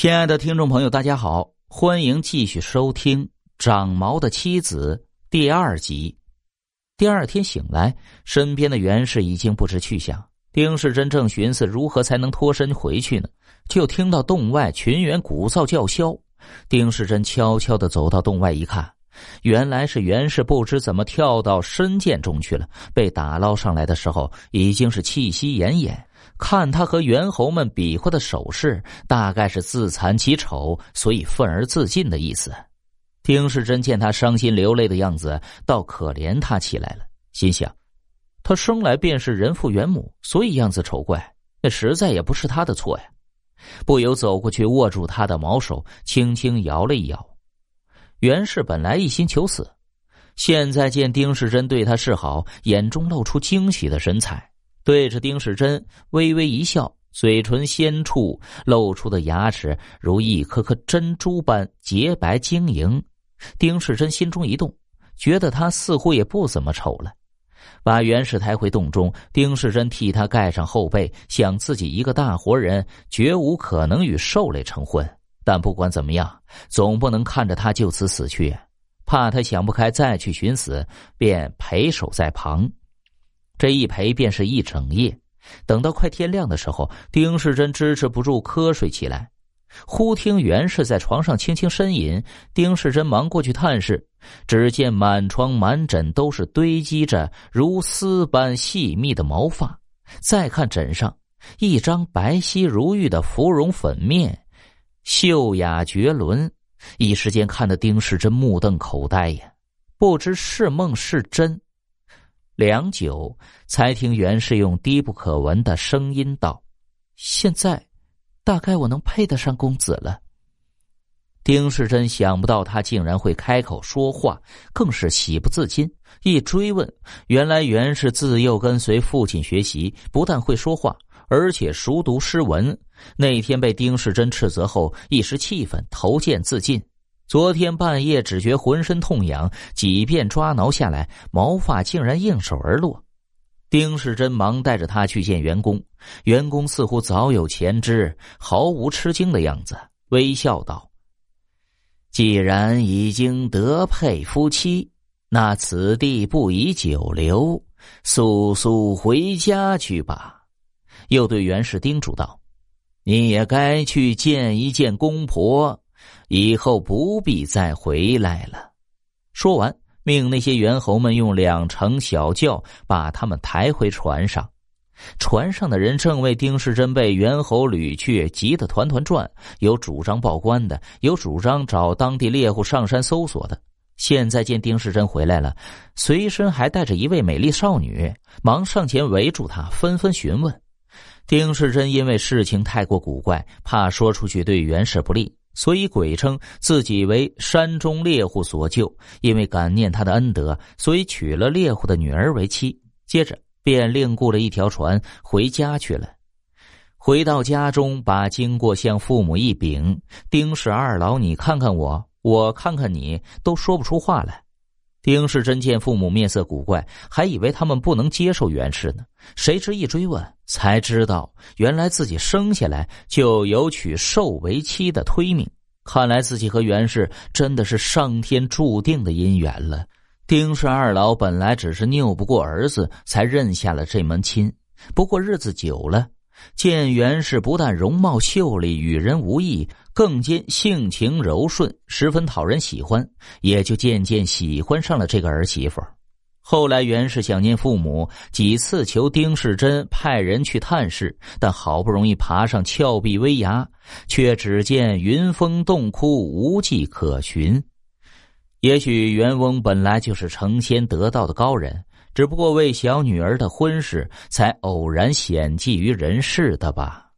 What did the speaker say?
亲爱的听众朋友，大家好，欢迎继续收听《长毛的妻子》第二集。第二天醒来，身边的袁氏已经不知去向。丁世珍正寻思如何才能脱身回去呢，就听到洞外群员鼓噪叫嚣。丁世珍悄悄的走到洞外一看，原来是袁氏不知怎么跳到深涧中去了，被打捞上来的时候已经是气息奄奄。看他和猿猴们比划的手势，大概是自惭其丑，所以愤而自尽的意思。丁世珍见他伤心流泪的样子，倒可怜他起来了，心想：他生来便是人父猿母，所以样子丑怪，那实在也不是他的错呀。不由走过去握住他的毛手，轻轻摇了一摇。袁氏本来一心求死，现在见丁世珍对他示好，眼中露出惊喜的神采。对着丁世珍微微一笑，嘴唇纤处露出的牙齿如一颗颗珍珠般洁白晶莹。丁世珍心中一动，觉得他似乎也不怎么丑了。把袁氏抬回洞中，丁世珍替他盖上后背，想自己一个大活人绝无可能与兽类成婚。但不管怎么样，总不能看着他就此死去，怕他想不开再去寻死，便陪守在旁。这一陪便是一整夜，等到快天亮的时候，丁世珍支持不住瞌睡起来，忽听袁氏在床上轻轻呻吟。丁世珍忙过去探视，只见满床满枕都是堆积着如丝般细密的毛发，再看枕上一张白皙如玉的芙蓉粉面，秀雅绝伦，一时间看得丁世珍目瞪口呆呀，不知是梦是真。良久，才听袁氏用低不可闻的声音道：“现在，大概我能配得上公子了。”丁世珍想不到他竟然会开口说话，更是喜不自禁。一追问，原来袁氏自幼跟随父亲学习，不但会说话，而且熟读诗文。那天被丁世珍斥责后，一时气愤，投剑自尽。昨天半夜只觉浑身痛痒，几遍抓挠下来，毛发竟然应手而落。丁世珍忙带着他去见员工，员工似乎早有前知，毫无吃惊的样子，微笑道：“既然已经得配夫妻，那此地不宜久留，速速回家去吧。”又对袁氏叮嘱道：“你也该去见一见公婆。”以后不必再回来了。说完，命那些猿猴们用两乘小轿把他们抬回船上。船上的人正为丁世珍被猿猴掳去急得团团转，有主张报官的，有主张找当地猎户上山搜索的。现在见丁世珍回来了，随身还带着一位美丽少女，忙上前围住他，纷纷询问。丁世珍因为事情太过古怪，怕说出去对袁氏不利。所以鬼称自己为山中猎户所救，因为感念他的恩德，所以娶了猎户的女儿为妻。接着便另雇了一条船回家去了。回到家中，把经过向父母一禀，丁氏二老，你看看我，我看看你，都说不出话来。丁世珍见父母面色古怪，还以为他们不能接受袁氏呢。谁知一追问，才知道原来自己生下来就有娶寿为妻的推命。看来自己和袁氏真的是上天注定的姻缘了。丁氏二老本来只是拗不过儿子，才认下了这门亲。不过日子久了。见袁氏不但容貌秀丽，与人无异，更兼性情柔顺，十分讨人喜欢，也就渐渐喜欢上了这个儿媳妇。后来袁氏想念父母，几次求丁世珍派人去探视，但好不容易爬上峭壁危崖，却只见云峰洞窟无迹可寻。也许袁翁本来就是成仙得道的高人。只不过为小女儿的婚事，才偶然显迹于人世的吧。